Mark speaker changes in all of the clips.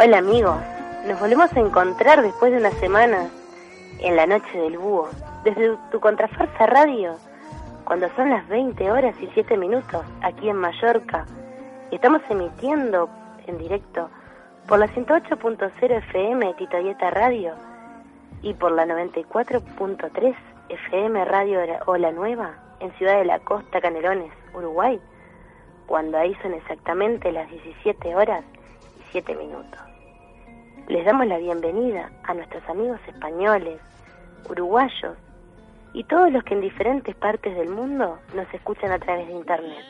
Speaker 1: Hola amigos, nos volvemos a encontrar después de una semana en la noche del búho, desde tu contrafarsa radio, cuando son las 20 horas y 7 minutos aquí en Mallorca. Y estamos emitiendo en directo por la 108.0 FM Titoyeta Radio y por la 94.3 FM Radio Ola Nueva en Ciudad de la Costa, Canelones, Uruguay, cuando ahí son exactamente las 17 horas y 7 minutos. Les damos la bienvenida a nuestros amigos españoles, uruguayos y todos los que en diferentes partes del mundo nos escuchan a través de Internet.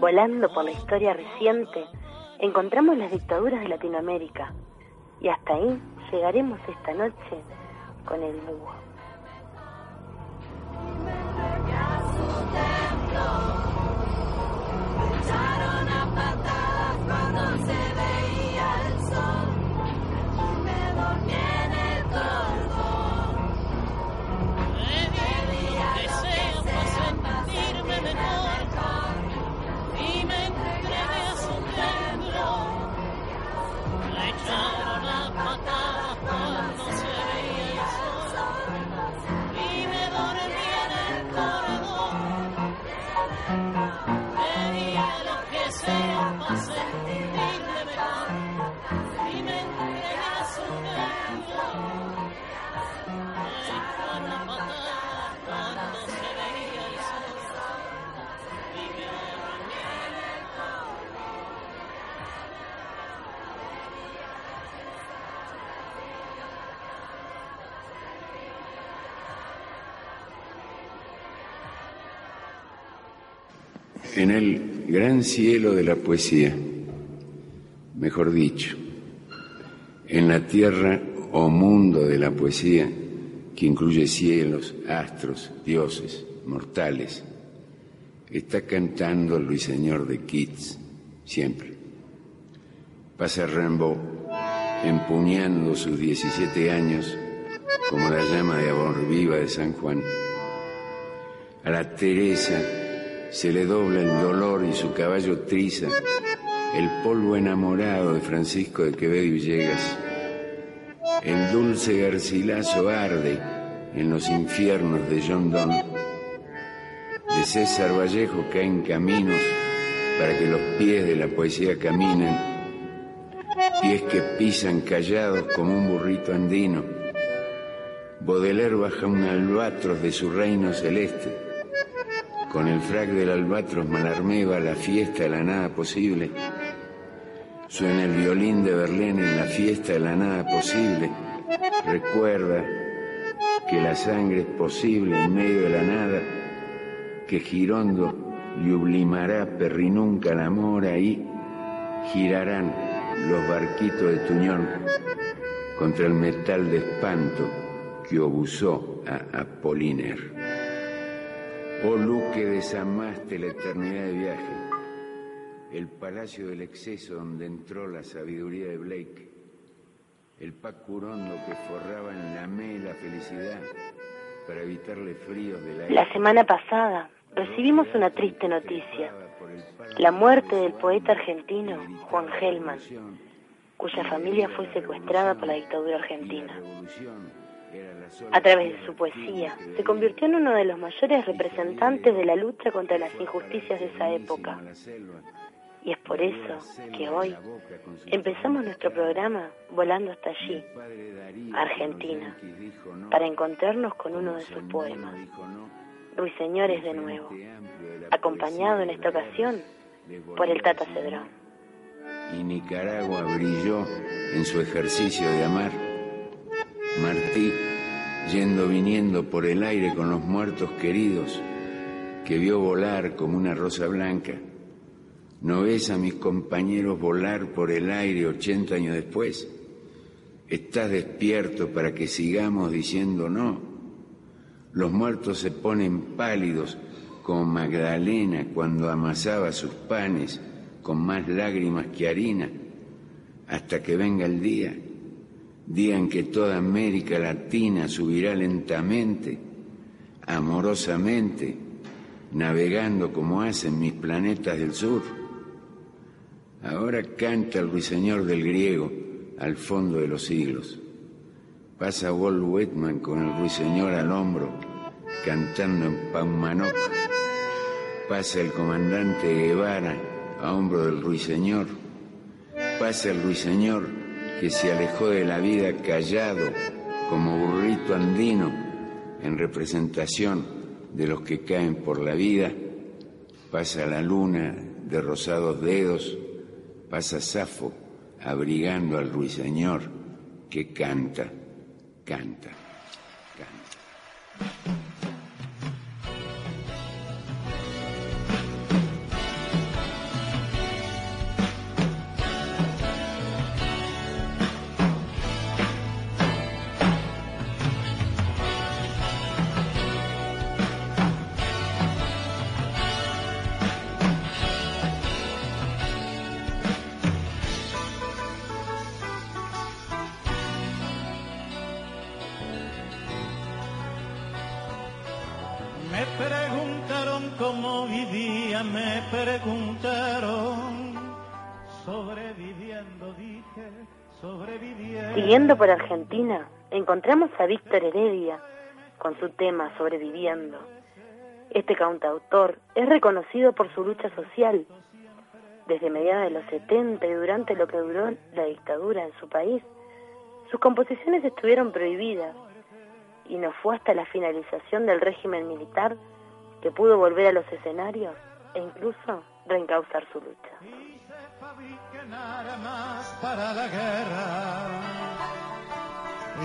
Speaker 1: Volando por la historia reciente, encontramos las dictaduras de Latinoamérica y hasta ahí llegaremos esta noche con el búho.
Speaker 2: En el gran cielo de la poesía, mejor dicho, en la tierra o mundo de la poesía, que incluye cielos, astros, dioses, mortales, está cantando el ruiseñor de Keats siempre. Pasa Rimbaud empuñando sus 17 años como la llama de amor viva de San Juan. A la Teresa se le dobla el dolor y su caballo triza el polvo enamorado de Francisco de Quevedo y Villegas. El dulce garcilaso arde en los infiernos de John Donne. De César Vallejo caen caminos para que los pies de la poesía caminen, pies que pisan callados como un burrito andino. Baudelaire baja un albatros de su reino celeste. Con el frac del albatros malarmeba la fiesta de la nada posible. Suena el violín de Berlín en la fiesta de la nada posible. Recuerda que la sangre es posible en medio de la nada, que Girondo Yublimará perrinunca la mora y girarán los barquitos de Tuñón contra el metal de espanto que obusó a Apoliner. Oh Luque desamaste la eternidad de viaje, el palacio del exceso donde entró la sabiduría de Blake, el pacurondo que forraba en la me la felicidad para evitarle fríos de la...
Speaker 1: La semana pasada recibimos una triste noticia, la muerte del poeta argentino Juan Gelman, cuya familia fue secuestrada por la dictadura argentina. A través de su poesía, se convirtió en uno de los mayores representantes de la lucha contra las injusticias de esa época. Y es por eso que hoy empezamos nuestro programa volando hasta allí, Argentina, para encontrarnos con uno de sus poemas. Ruiseñores de nuevo, acompañado en esta ocasión por el Tata Cedrón.
Speaker 2: Y Nicaragua brilló en su ejercicio de amar. Martí, yendo viniendo por el aire con los muertos queridos, que vio volar como una rosa blanca. ¿No ves a mis compañeros volar por el aire ochenta años después? ¿Estás despierto para que sigamos diciendo no? Los muertos se ponen pálidos como Magdalena cuando amasaba sus panes con más lágrimas que harina, hasta que venga el día, en que toda América Latina subirá lentamente, amorosamente, navegando como hacen mis planetas del sur. Ahora canta el ruiseñor del griego al fondo de los siglos. Pasa Walt Whitman con el ruiseñor al hombro, cantando en Paumanok. Pasa el comandante Guevara a hombro del ruiseñor. Pasa el ruiseñor que se alejó de la vida callado como burrito andino en representación de los que caen por la vida. Pasa la luna de rosados dedos. Pasa Safo abrigando al ruiseñor que canta canta.
Speaker 1: Por Argentina, encontramos a Víctor Heredia con su tema Sobreviviendo. Este cantautor es reconocido por su lucha social. Desde mediados de los 70 y durante lo que duró la dictadura en su país, sus composiciones estuvieron prohibidas y no fue hasta la finalización del régimen militar que pudo volver a los escenarios e incluso reencauzar su lucha.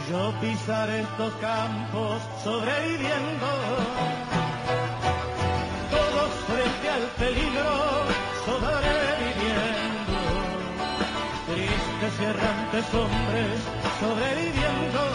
Speaker 3: Yo pisaré estos campos sobreviviendo, todos frente al peligro sobreviviendo, tristes errantes hombres sobreviviendo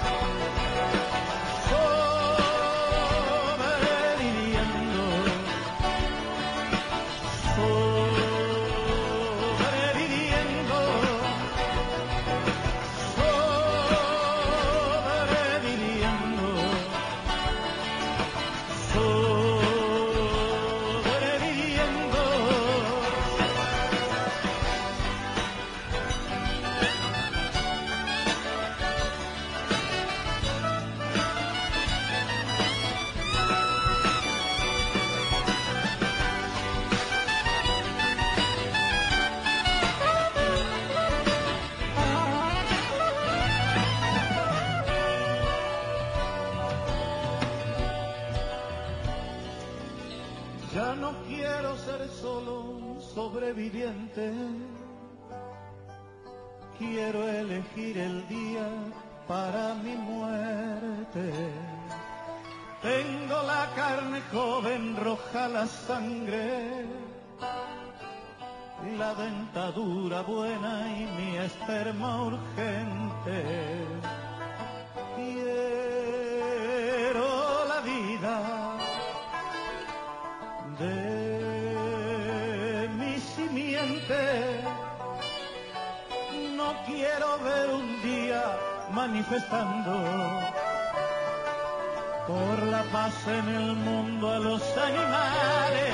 Speaker 3: Ya no quiero ser solo sobreviviente. Quiero elegir el día para mi muerte. Tengo la carne joven, roja la sangre, la dentadura buena y mi esperma urgente. Manifestando por la paz en el mundo a los animales.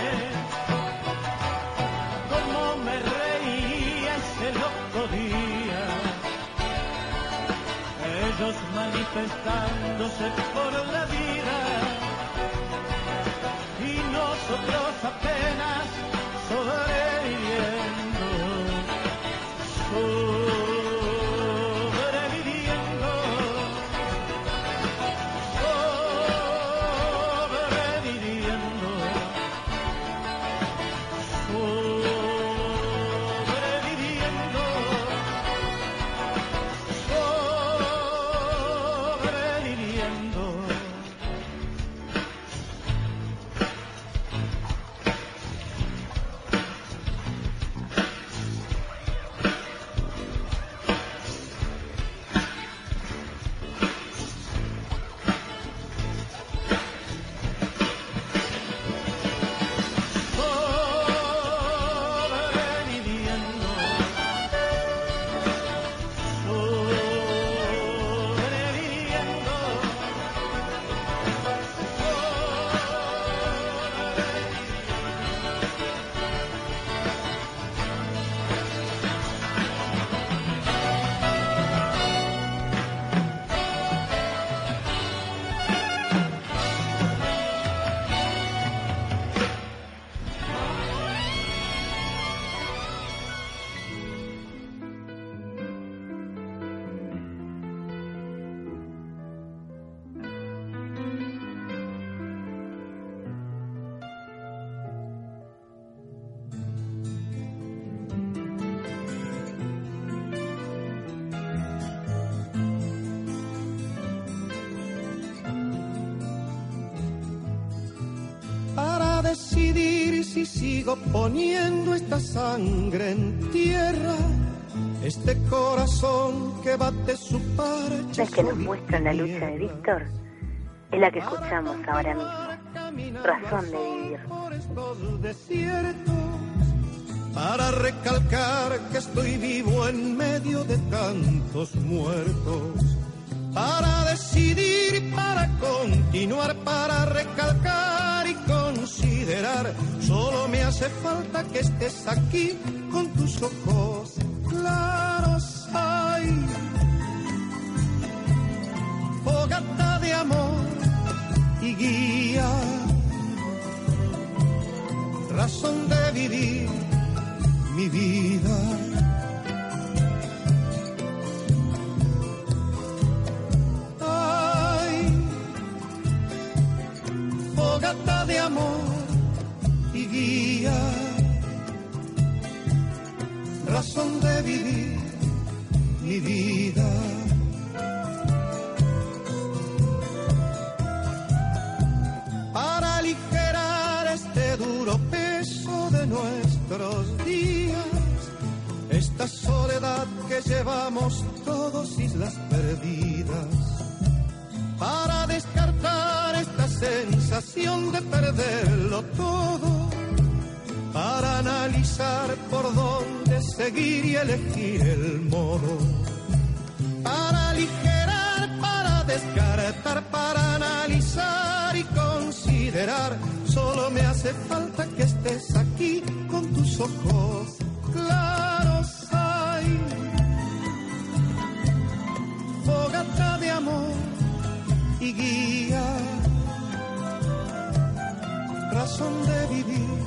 Speaker 3: Como me reía ese loco día. Ellos manifestándose por la vida y nosotros apenas sobreviviendo,
Speaker 4: si sigo poniendo esta sangre en tierra, este corazón que bate su parche.
Speaker 1: La que nos muestra la lucha de Víctor es la que escuchamos ahora mismo. Razón de vivir.
Speaker 4: Para recalcar que estoy vivo en medio de tantos muertos, para decidir para continuar, para recalcar considerar. Solo me hace falta que estés aquí con tus ojos claros. Ay, fogata de amor y guía, razón de vivir mi vida. Ay, fogata de amor razón de vivir mi vida. Para aligerar este duro peso de nuestros días, esta soledad que llevamos todos islas perdidas para descartar esta sensación de perderlo todo, analizar por dónde seguir y elegir el modo, para aligerar, para descartar, para analizar y considerar, solo me hace falta que estés aquí con tus ojos claros. Ay, fogata de amor y guía, razón de vivir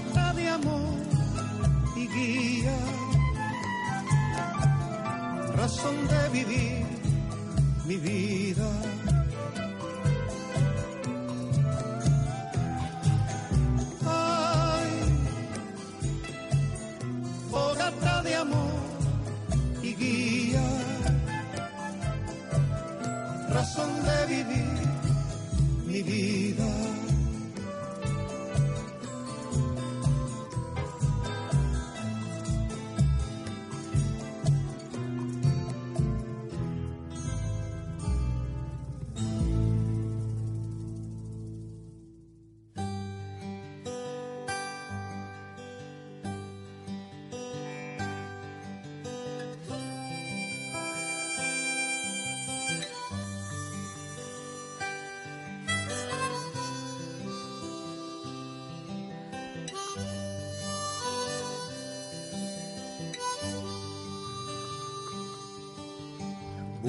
Speaker 4: Fogata de amor y guía, razón de vivir mi vida.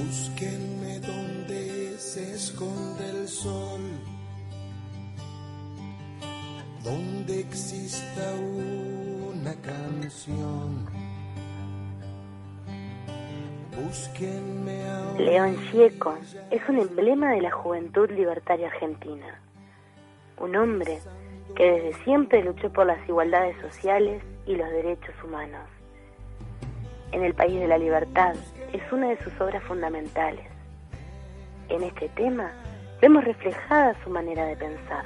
Speaker 5: Búsquenme donde se esconde el sol, donde exista una canción. Búsquenme
Speaker 1: León Gieco es un emblema de la juventud libertaria argentina. Un hombre que desde siempre luchó por las igualdades sociales y los derechos humanos. En el país de la libertad es una de sus obras fundamentales. En este tema vemos reflejada su manera de pensar.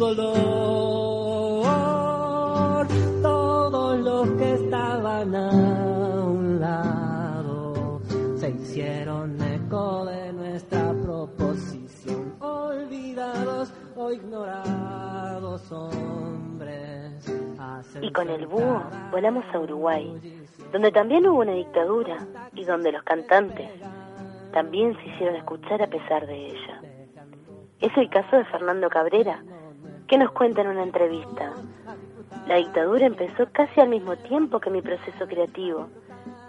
Speaker 6: Dolor. Todos los que estaban a un lado se hicieron eco de nuestra proposición. Olvidados o ignorados hombres.
Speaker 1: Y con el búho volamos a Uruguay, donde también hubo una dictadura y donde los cantantes también se hicieron escuchar a pesar de ella. Es el caso de Fernando Cabrera, que nos cuenta en una entrevista. La dictadura empezó casi al mismo tiempo que mi proceso creativo.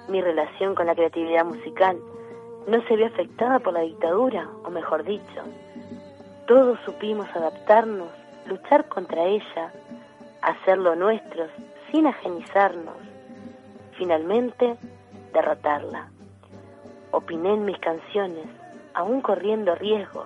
Speaker 1: Mi relación con la creatividad musical no se vio afectada por la dictadura, o mejor dicho, todos supimos adaptarnos, luchar contra ella, hacerlo nuestros sin ajenizarnos, finalmente derrotarla. Opiné en mis canciones, aún corriendo riesgos,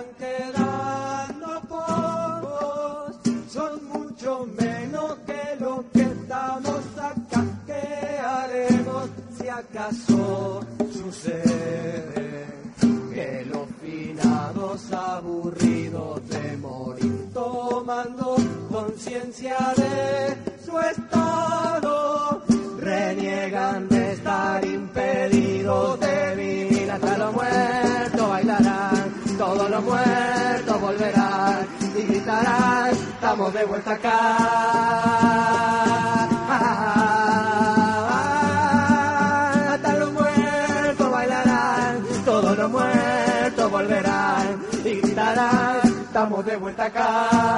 Speaker 6: van quedando pocos. Son mucho menos que lo que estamos acá. ¿Qué haremos si acaso sucede que los finados aburridos de morir tomando conciencia de su estado estamos de vuelta acá. Hasta los muertos bailarán todos los muertos volverán y gritarán estamos de vuelta acá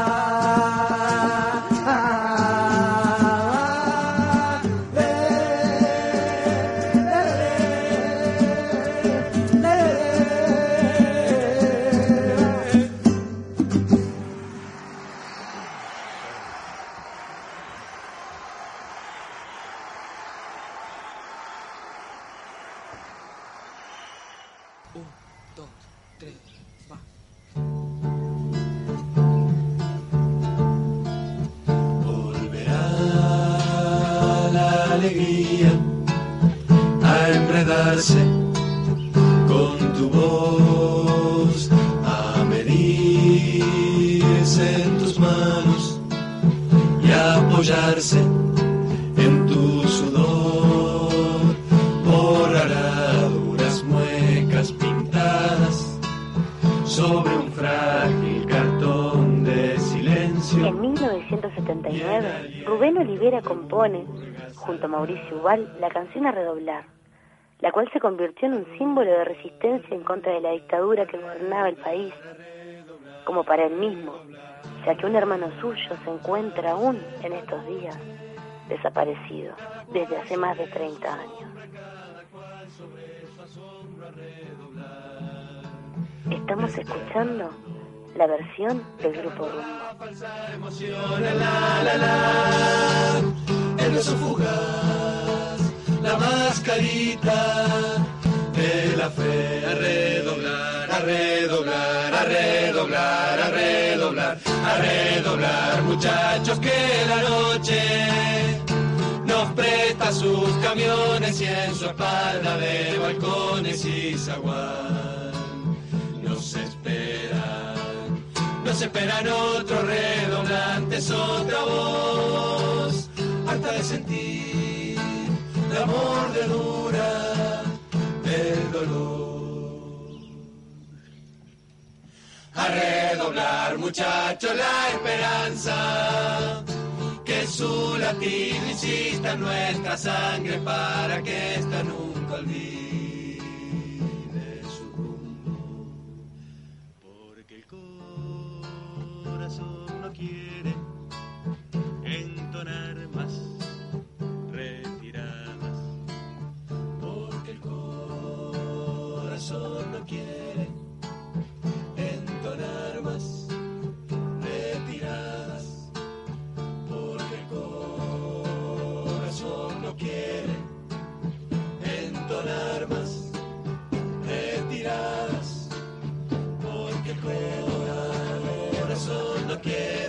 Speaker 1: Olivera compone, junto a Mauricio Ubal, la canción A Redoblar, la cual se convirtió en un símbolo de resistencia en contra de la dictadura que gobernaba el país, como para él mismo, ya que un hermano suyo se encuentra aún en estos días desaparecido desde hace más de 30 años. Estamos escuchando la versión del grupo Rumbo.
Speaker 7: la mascarita de la fe a redoblar, a redoblar, a redoblar, a redoblar, a redoblar, muchachos que la noche nos presta sus camiones y en su espalda de balcones y zaguán nos esperan otros redoblantes, otra voz, harta de sentir la mordedura del dolor. A redoblar, muchachos, la esperanza, que su latido insista en nuestra sangre para que esta nunca olvide quiere entonar más retiradas. Porque el corazón no quiere entonar más retiradas. Porque el corazón no quiere entonar más retiradas. Porque el corazón no quiere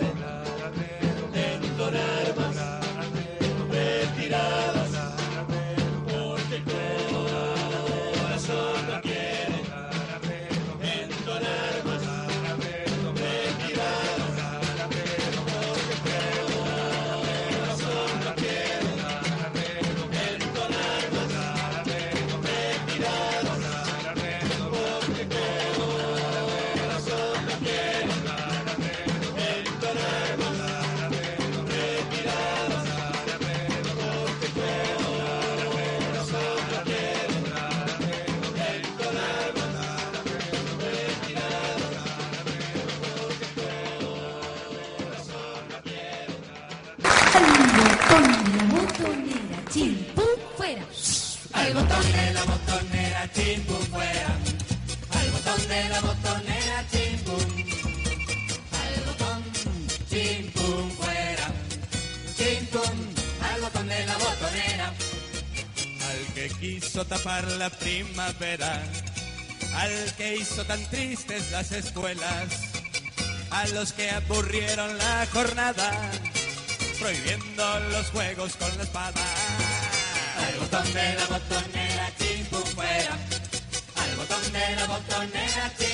Speaker 8: la
Speaker 9: primavera, al que hizo tan tristes las escuelas, a los que aburrieron la jornada, prohibiendo los juegos con la espada.
Speaker 8: Al botón de la botonera, chin, pum, fuera. Al botón de la botonera, chin,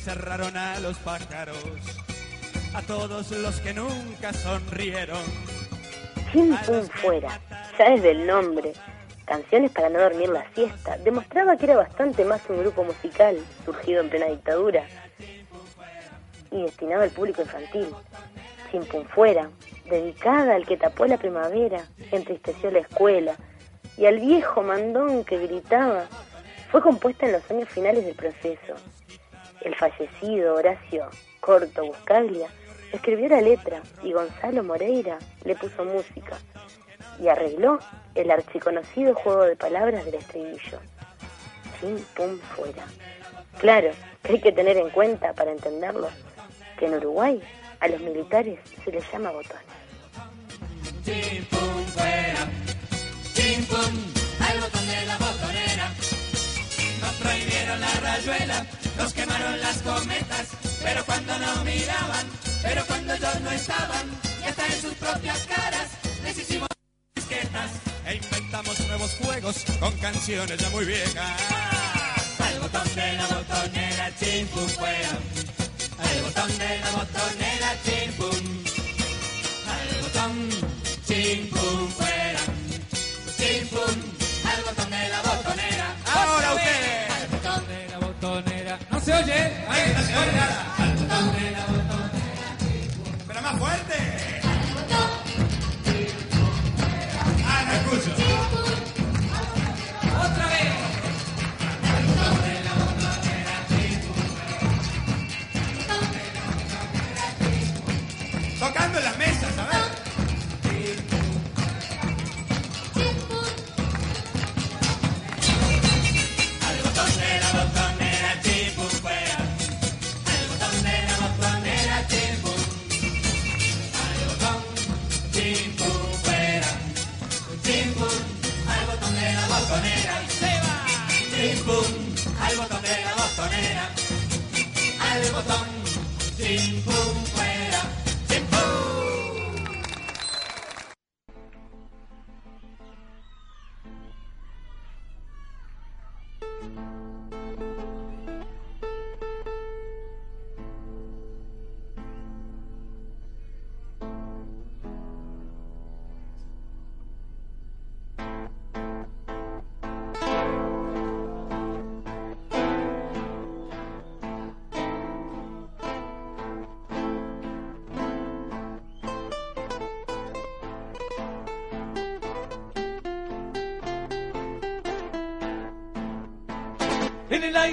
Speaker 9: encerraron a los pájaros, a todos los que nunca sonrieron.
Speaker 1: Chin Pum Fuera, ya desde el nombre, Canciones para no dormir la siesta, demostraba que era bastante más un grupo musical, surgido en plena dictadura, y destinado al público infantil. Chin Pum Fuera, dedicada al que tapó la primavera, entristeció la escuela, y al viejo mandón que gritaba, fue compuesta en los años finales del proceso. El fallecido Horacio Corto Buscaglia escribió la letra y Gonzalo Moreira le puso música y arregló el archiconocido juego de palabras del estribillo. Chin pum fuera. Claro, hay que tener en cuenta para entenderlo que en Uruguay A los militares se les llama botones.
Speaker 10: Chimpum fuera, chimpum, al botón de la botonera. Nos prohibieron la rayuela, nos quemaron las cometas, pero cuando no miraban, pero cuando ellos no estaban, y hasta en sus propias caras, les hicimos disquetas.
Speaker 9: E inventamos nuevos juegos con canciones ya muy viejas.
Speaker 10: Al botón de la botonera, chimpum fuera. Al botón de la botonera, chimpum. Al botón, chimpum fuera. Chimpum, al Proje.
Speaker 9: Hayır.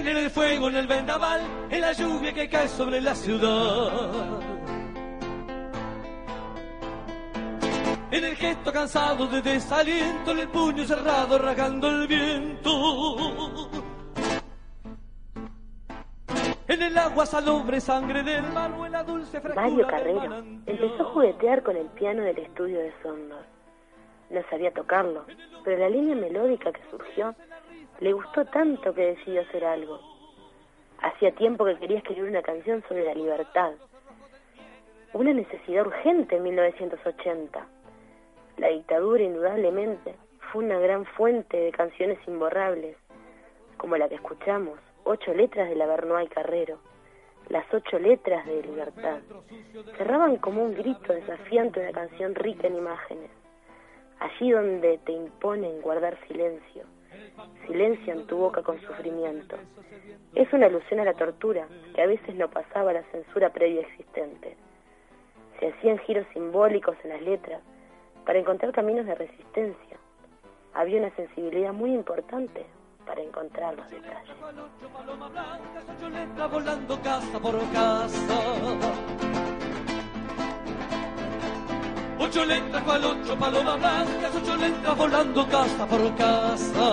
Speaker 9: En
Speaker 11: el fuego, en el vendaval, en la lluvia que cae sobre la ciudad. En el gesto cansado de desaliento, en el puño cerrado rasgando el viento. En el agua salobre sangre del mar o en la dulce
Speaker 1: Mario
Speaker 11: del
Speaker 1: Carrero
Speaker 11: manantial.
Speaker 1: empezó a juguetear con el piano del estudio de Sondor. No sabía tocarlo, pero la línea melódica que surgió le gustó tanto que decidió hacer algo. Hacía tiempo que quería escribir una canción sobre la libertad. Una necesidad urgente en 1980. La dictadura, indudablemente, fue una gran fuente de canciones imborrables, como la que escuchamos, ocho letras de la Bernoy Carrero, las ocho letras de libertad. Cerraban como un grito desafiante una canción rica en imágenes. Allí donde te imponen guardar silencio, silencio en tu boca con sufrimiento. Es una alusión a la tortura, que a veces no pasaba la censura previa existente. Se hacían giros simbólicos en las letras para encontrar caminos de resistencia. Había una sensibilidad muy importante para encontrar los detalles.
Speaker 11: Ocho letras cual ocho palomas blancas, ocho letras volando casa por casa.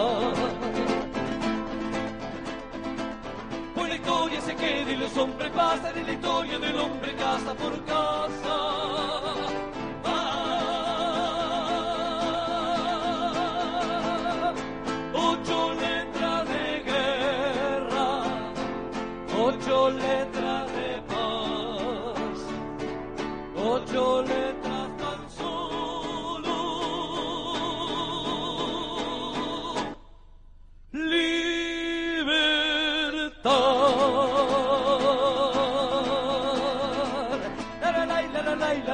Speaker 11: Pues la historia se queda y los hombres pasan en la historia del hombre casa por casa.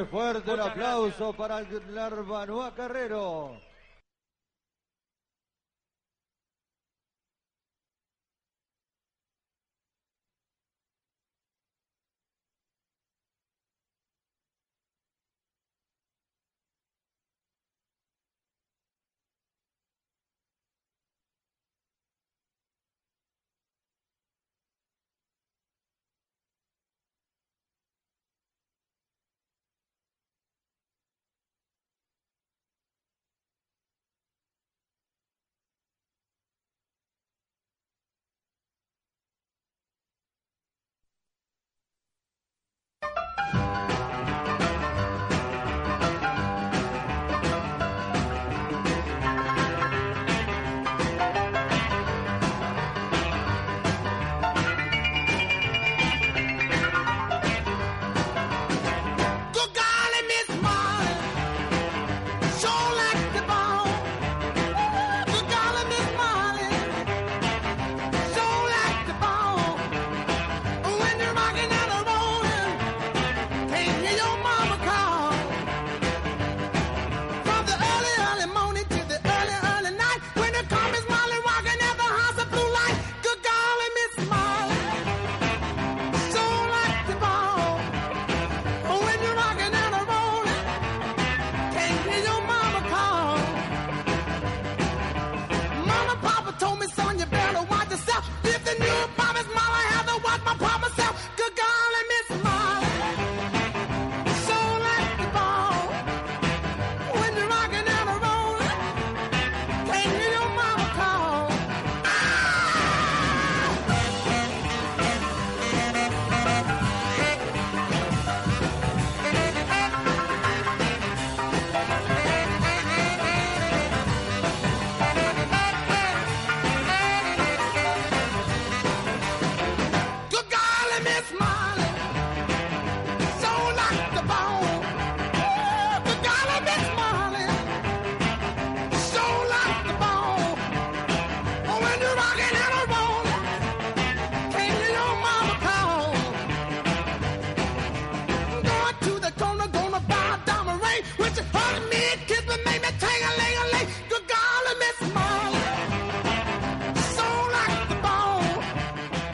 Speaker 12: Fuerte, fuerte el aplauso para el Larbanúa Carrero.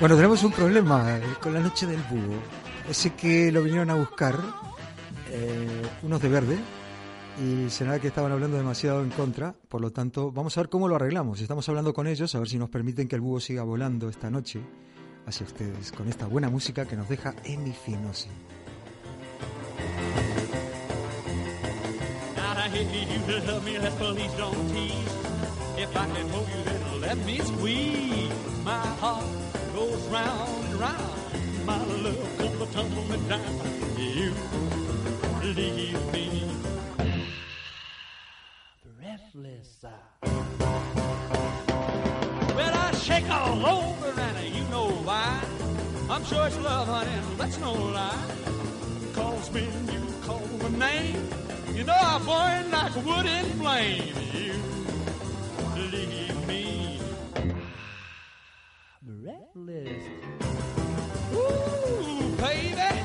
Speaker 13: Bueno, tenemos un problema eh, con la noche del búho. Ese que lo vinieron a buscar eh, unos de verde y se nada que estaban hablando demasiado en contra. Por lo tanto, vamos a ver cómo lo arreglamos. Estamos hablando con ellos a ver si nos permiten que el búho siga volando esta noche hacia ustedes con esta buena música que nos deja Emi Finosi.
Speaker 12: If round and round. My love comes tumbling down. You leave me breathless. Ah. Well, I shake all over, and you know why. I'm sure it's love, honey, that's no lie. Cause when you call my name, you know I burn like wood in flame. You breathless. Ooh, baby.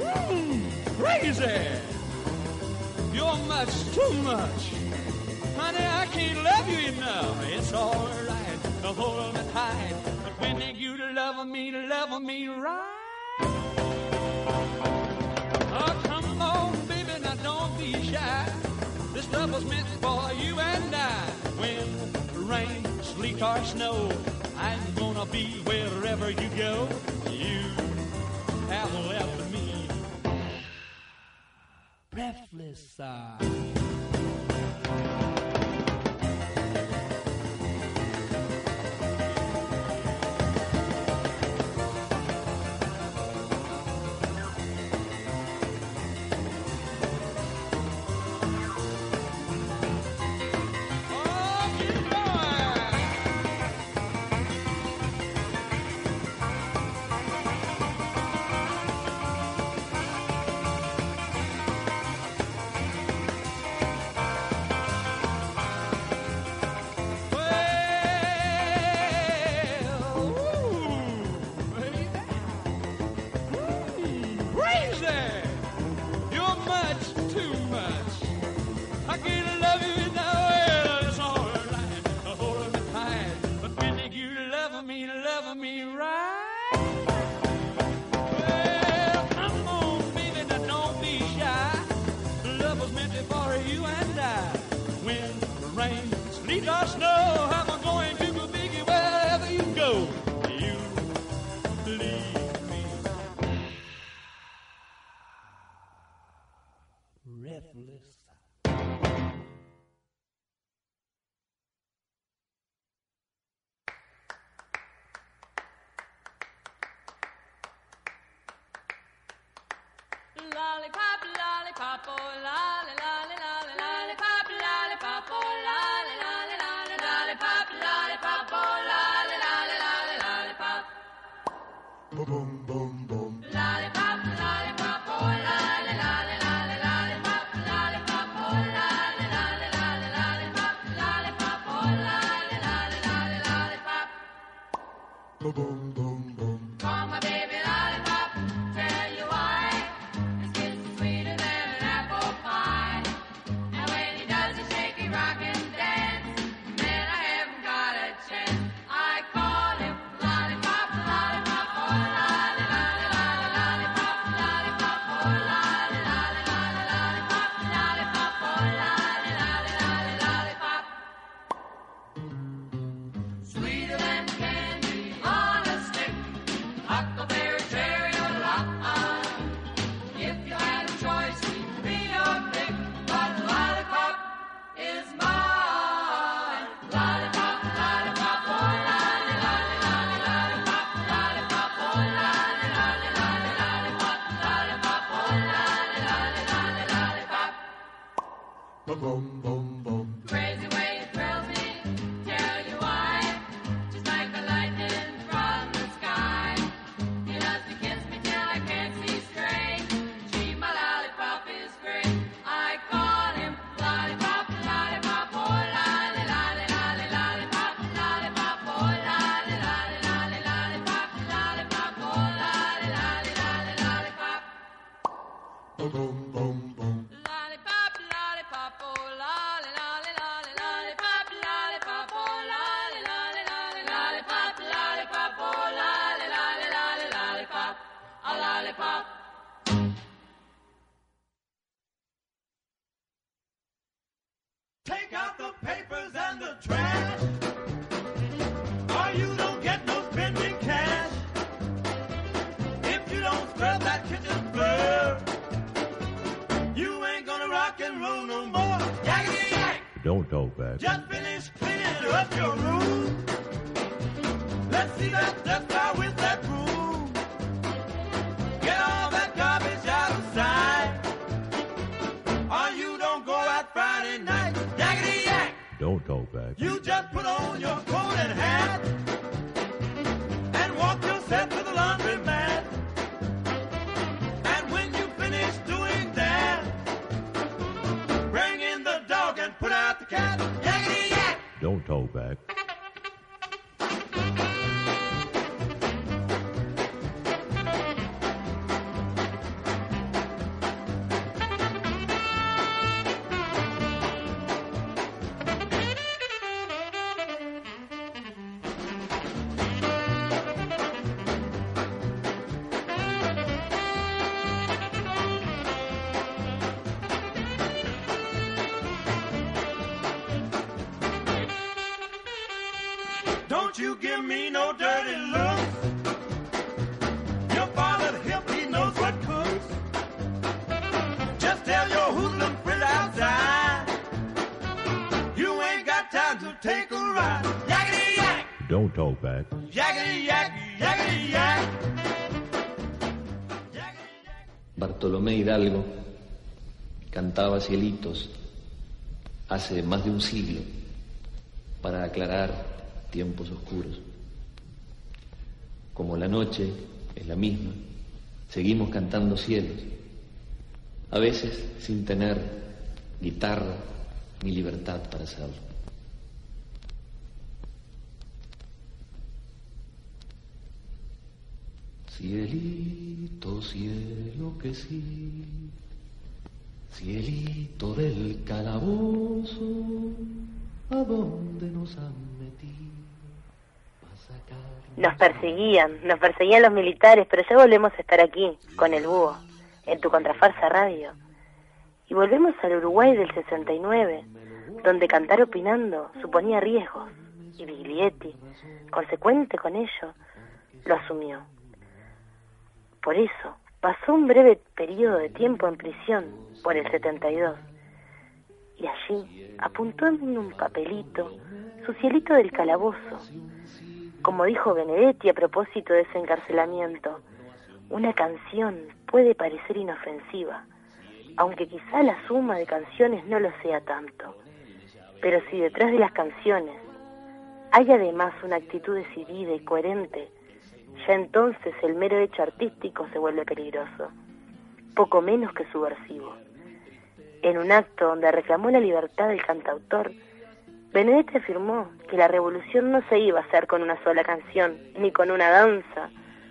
Speaker 12: Ooh, crazy. You're much too much. Honey, I can't love you enough. It's alright to hold me tight. But when you love me, love me right. Oh, come on, baby, now don't be shy. This love was meant for you and I. When rain, sleet, or snow, I'm gonna be wherever you go. You have left me breathless. Uh. Don't
Speaker 14: talk back.
Speaker 15: Just finished cleaning up your room. Let's see that dust with that broom. Get all that garbage out of sight. Or you don't go out Friday night. Yakety yak!
Speaker 14: Don't talk back.
Speaker 15: You just put on your coat and hat
Speaker 16: Hidalgo cantaba cielitos hace más de un siglo para aclarar tiempos oscuros. Como la noche es la misma, seguimos cantando cielos, a veces sin tener guitarra ni libertad para hacerlo. Cielito, cielo que sí, cielito del calabozo, ¿a dónde nos han metido?
Speaker 1: Nos perseguían, nos perseguían los militares, pero ya volvemos a estar aquí, con el búho, en tu contrafarsa radio. Y volvemos al Uruguay del 69, donde cantar opinando suponía riesgos, y Biglietti, consecuente con ello, lo asumió. Por eso, pasó un breve periodo de tiempo en prisión por el 72, y allí apuntó en un papelito su cielito del calabozo, como dijo Benedetti a propósito de ese encarcelamiento, una canción puede parecer inofensiva, aunque quizá la suma de canciones no lo sea tanto. Pero si detrás de las canciones hay además una actitud decidida y coherente, ya entonces el mero hecho artístico se vuelve peligroso, poco menos que subversivo. En un acto donde reclamó la libertad del cantautor, Benedetti afirmó que la revolución no se iba a hacer con una sola canción, ni con una danza,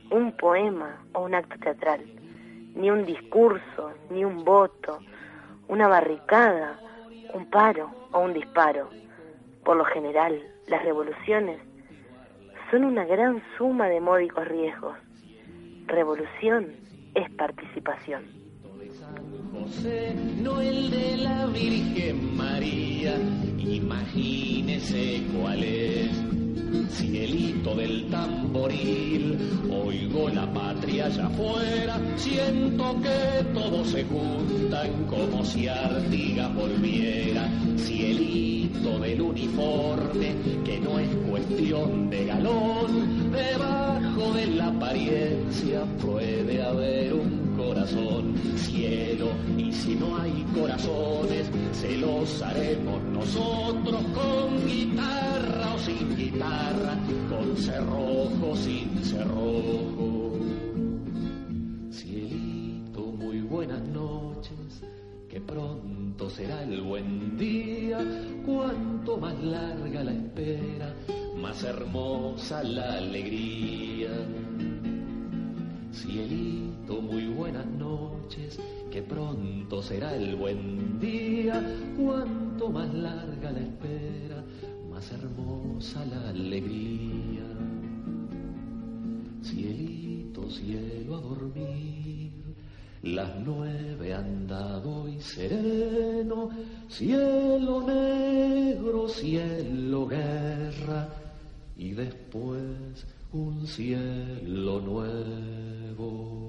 Speaker 1: un poema o un acto teatral, ni un discurso, ni un voto, una barricada, un paro o un disparo. Por lo general, las revoluciones son una gran suma de módicos riesgos. Revolución es participación.
Speaker 17: Cielito del tamboril, oigo la patria allá afuera, siento que todos se juntan como si Artigas volviera. Cielito del uniforme, que no es cuestión de galón, debajo de la apariencia puede haber un corazón, cielo, y si no hay corazones, se los haremos nosotros con guitarra o sin guitarra, con cerrojo, sin cerrojo. Cielito, muy buenas noches, que pronto será el buen día, cuanto más larga la espera, más hermosa la alegría. Que pronto será el buen día, cuanto más larga la espera, más hermosa la alegría. Cielito, cielo a dormir. Las nueve han dado y sereno, cielo negro, cielo guerra, y después un cielo nuevo.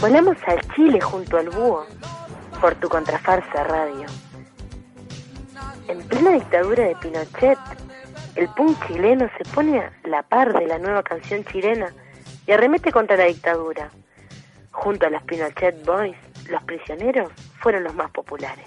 Speaker 1: Volamos al Chile junto al búho por tu contrafarsa radio. En plena dictadura de Pinochet, el punk chileno se pone a la par de la nueva canción chilena y arremete contra la dictadura. Junto a los Pinochet Boys, los prisioneros fueron los más populares.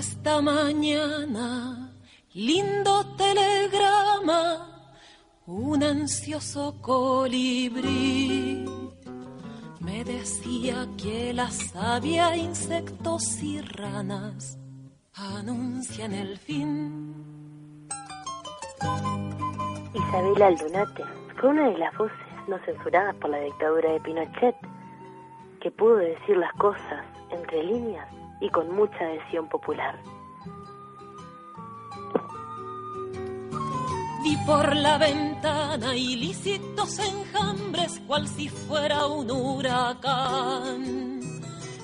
Speaker 18: Esta mañana lindo telegrama, un ansioso colibrí. Me decía que la savia, insectos y ranas anuncian el fin.
Speaker 1: Isabel Aldunate fue una de las voces no censuradas por la dictadura de Pinochet, que pudo decir las cosas entre líneas y con mucha adhesión popular.
Speaker 18: Vi por la ventana ilícitos enjambres, cual si fuera un huracán.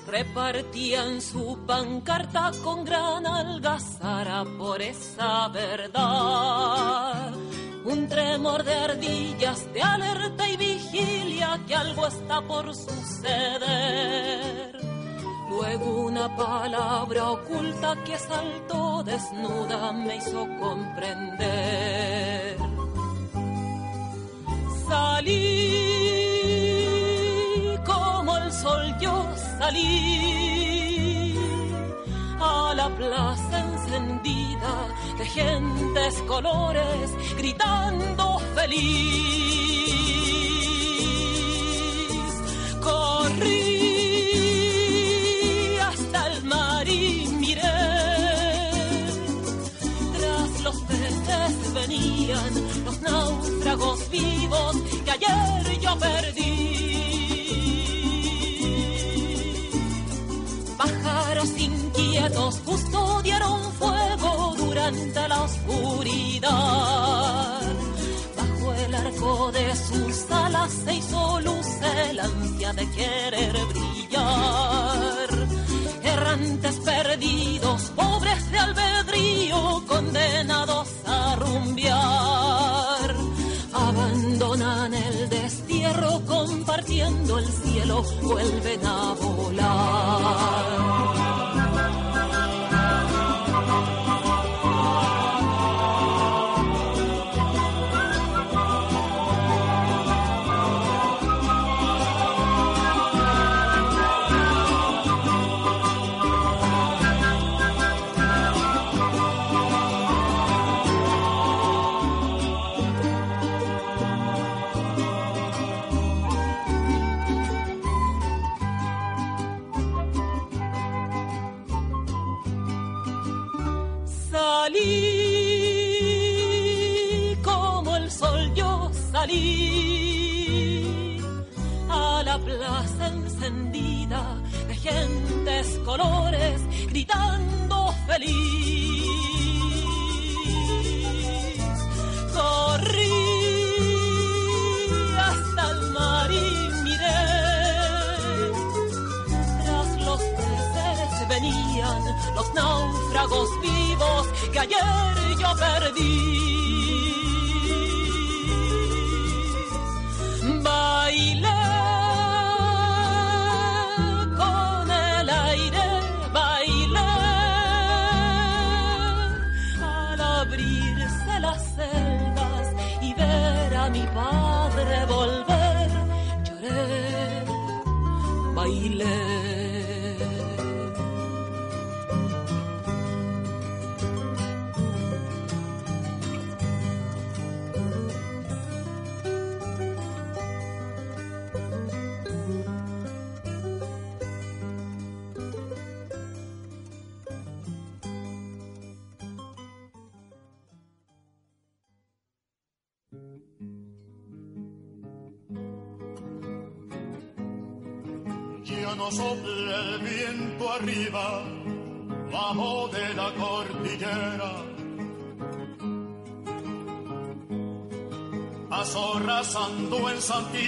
Speaker 18: Repartían su pancarta con gran algazara por esa verdad. Un tremor de ardillas de alerta y vigilia que algo está por suceder. Luego una palabra oculta que saltó desnuda me hizo comprender. Salí como el sol, yo salí a la plaza encendida de gentes colores gritando feliz. Corrí náufragos vivos que ayer yo perdí. Pájaros inquietos custodiaron fuego durante la oscuridad. Bajo el arco de sus alas se hizo luz el ansia de querer brillar. Errantes perdidos, pobres de albedrío, condenados a rumbear. Abandonan el destierro compartiendo el cielo, vuelven a volar.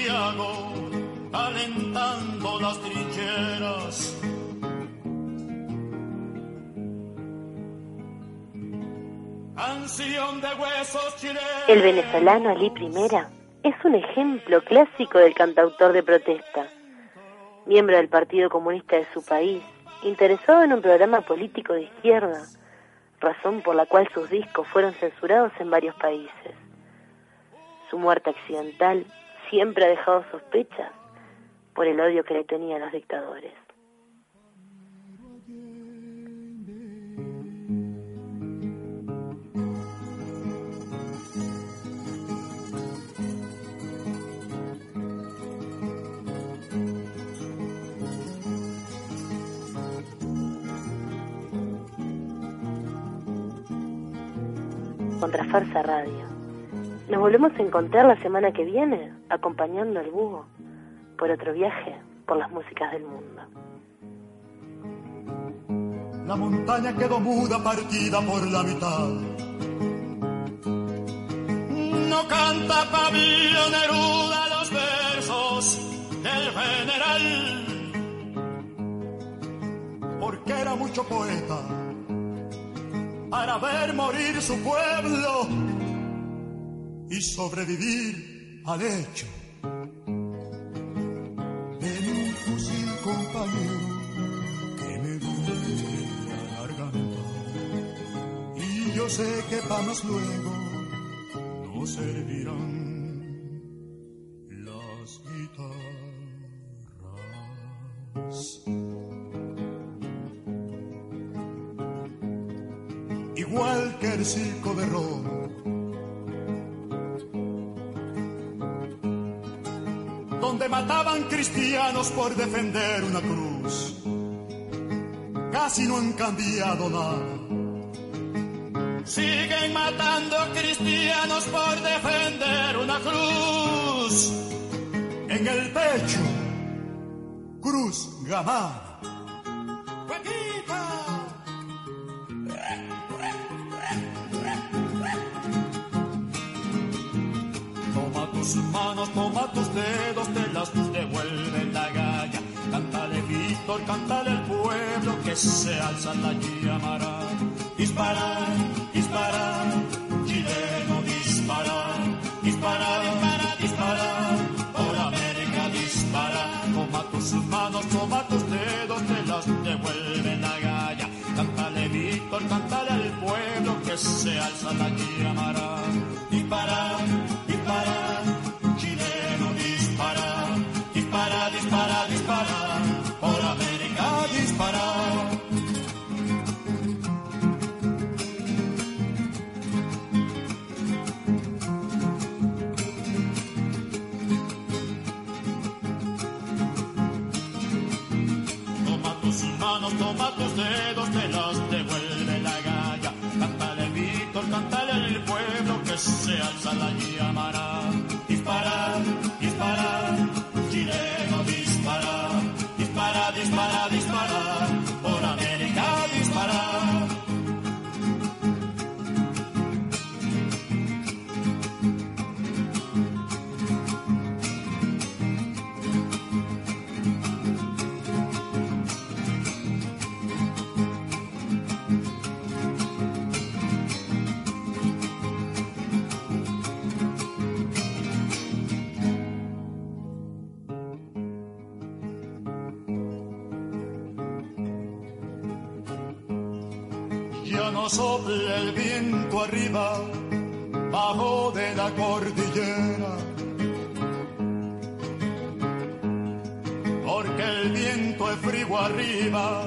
Speaker 4: Santiago, calentando las trincheras.
Speaker 1: El venezolano Ali Primera es un ejemplo clásico del cantautor de protesta. Miembro del Partido Comunista de su país, interesado en un programa político de izquierda, razón por la cual sus discos fueron censurados en varios países. Su muerte accidental siempre ha dejado sospechas por el odio que le tenía a los dictadores. Contrafarsa Radio. Nos volvemos a encontrar la semana que viene, acompañando al búho por otro viaje por las músicas del mundo.
Speaker 8: La montaña quedó muda, partida por la mitad.
Speaker 19: No canta Pablo Neruda los versos del general.
Speaker 8: porque era mucho poeta para ver morir su pueblo y sobrevivir al hecho. En un fusil compañero que me duele la garganta y yo sé que panos luego no servirán las guitarras. igual que el circo de Roma. Donde mataban cristianos por defender una cruz. Casi no han cambiado nada.
Speaker 19: Siguen matando cristianos por defender una cruz.
Speaker 8: En el pecho, cruz gamada.
Speaker 19: Toma tus dedos, te las devuelve la galla. Cántale Víctor, cántale al pueblo que se alza la llamará. Disparar, disparar, chileno, disparar, disparar, dispara, disparar, por América disparar. Toma tus manos, toma tus dedos, te las devuelve la galla. Cántale Víctor, cántale al pueblo que se alza la llamará. Dedos, te las devuelve la galla. Cántale Víctor, cántale al pueblo que se alza la llamará.
Speaker 8: El viento arriba, bajo de la cordillera. Porque el viento es frío arriba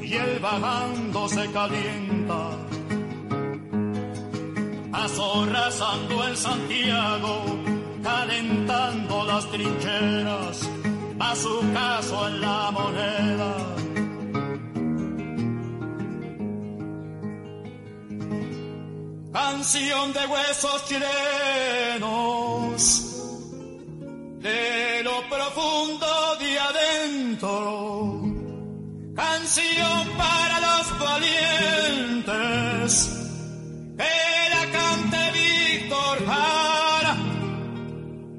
Speaker 8: y el bajando se calienta. Azorrazando el Santiago, calentando las trincheras, a su caso en la moneda. Canción de huesos chilenos, de lo profundo de adentro, canción para los valientes, que la cante Víctor Jara,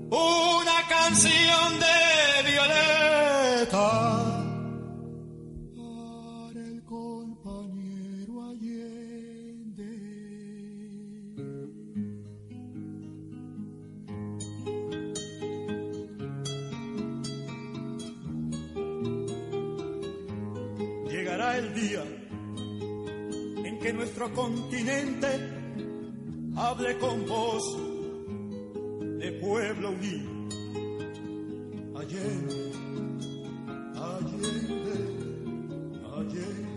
Speaker 8: una canción de nuestro continente hable con voz de pueblo unido.
Speaker 4: Allende, Allende, Allende,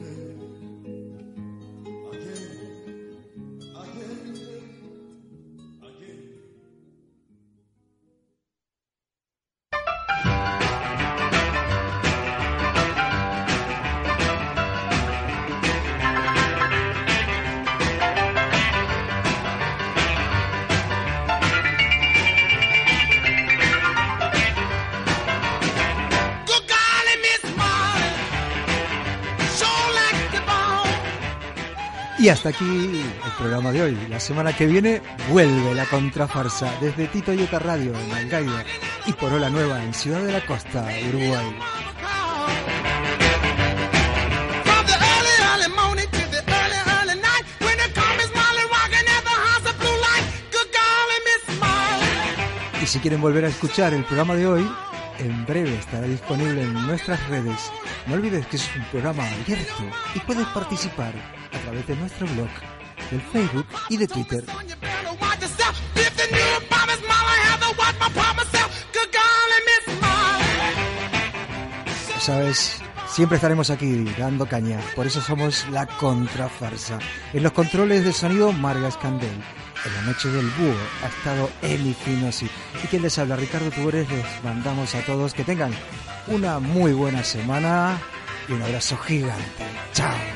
Speaker 13: Y hasta aquí el programa de hoy. La semana que viene vuelve la contrafarsa desde Tito Yeta Radio en Algaida y por Ola Nueva en Ciudad de la Costa, Uruguay. Y si quieren volver a escuchar el programa de hoy, en breve estará disponible en nuestras redes. No olvides que es un programa abierto y puedes participar través de nuestro blog, del Facebook y de Twitter. Sabes, siempre estaremos aquí dando caña. Por eso somos la contrafarsa. En los controles de sonido, Marga Escandel. En la noche del búho ha estado Emi Finosi. Y quien les habla, Ricardo Tubores, les mandamos a todos que tengan una muy buena semana y un abrazo gigante. Chao.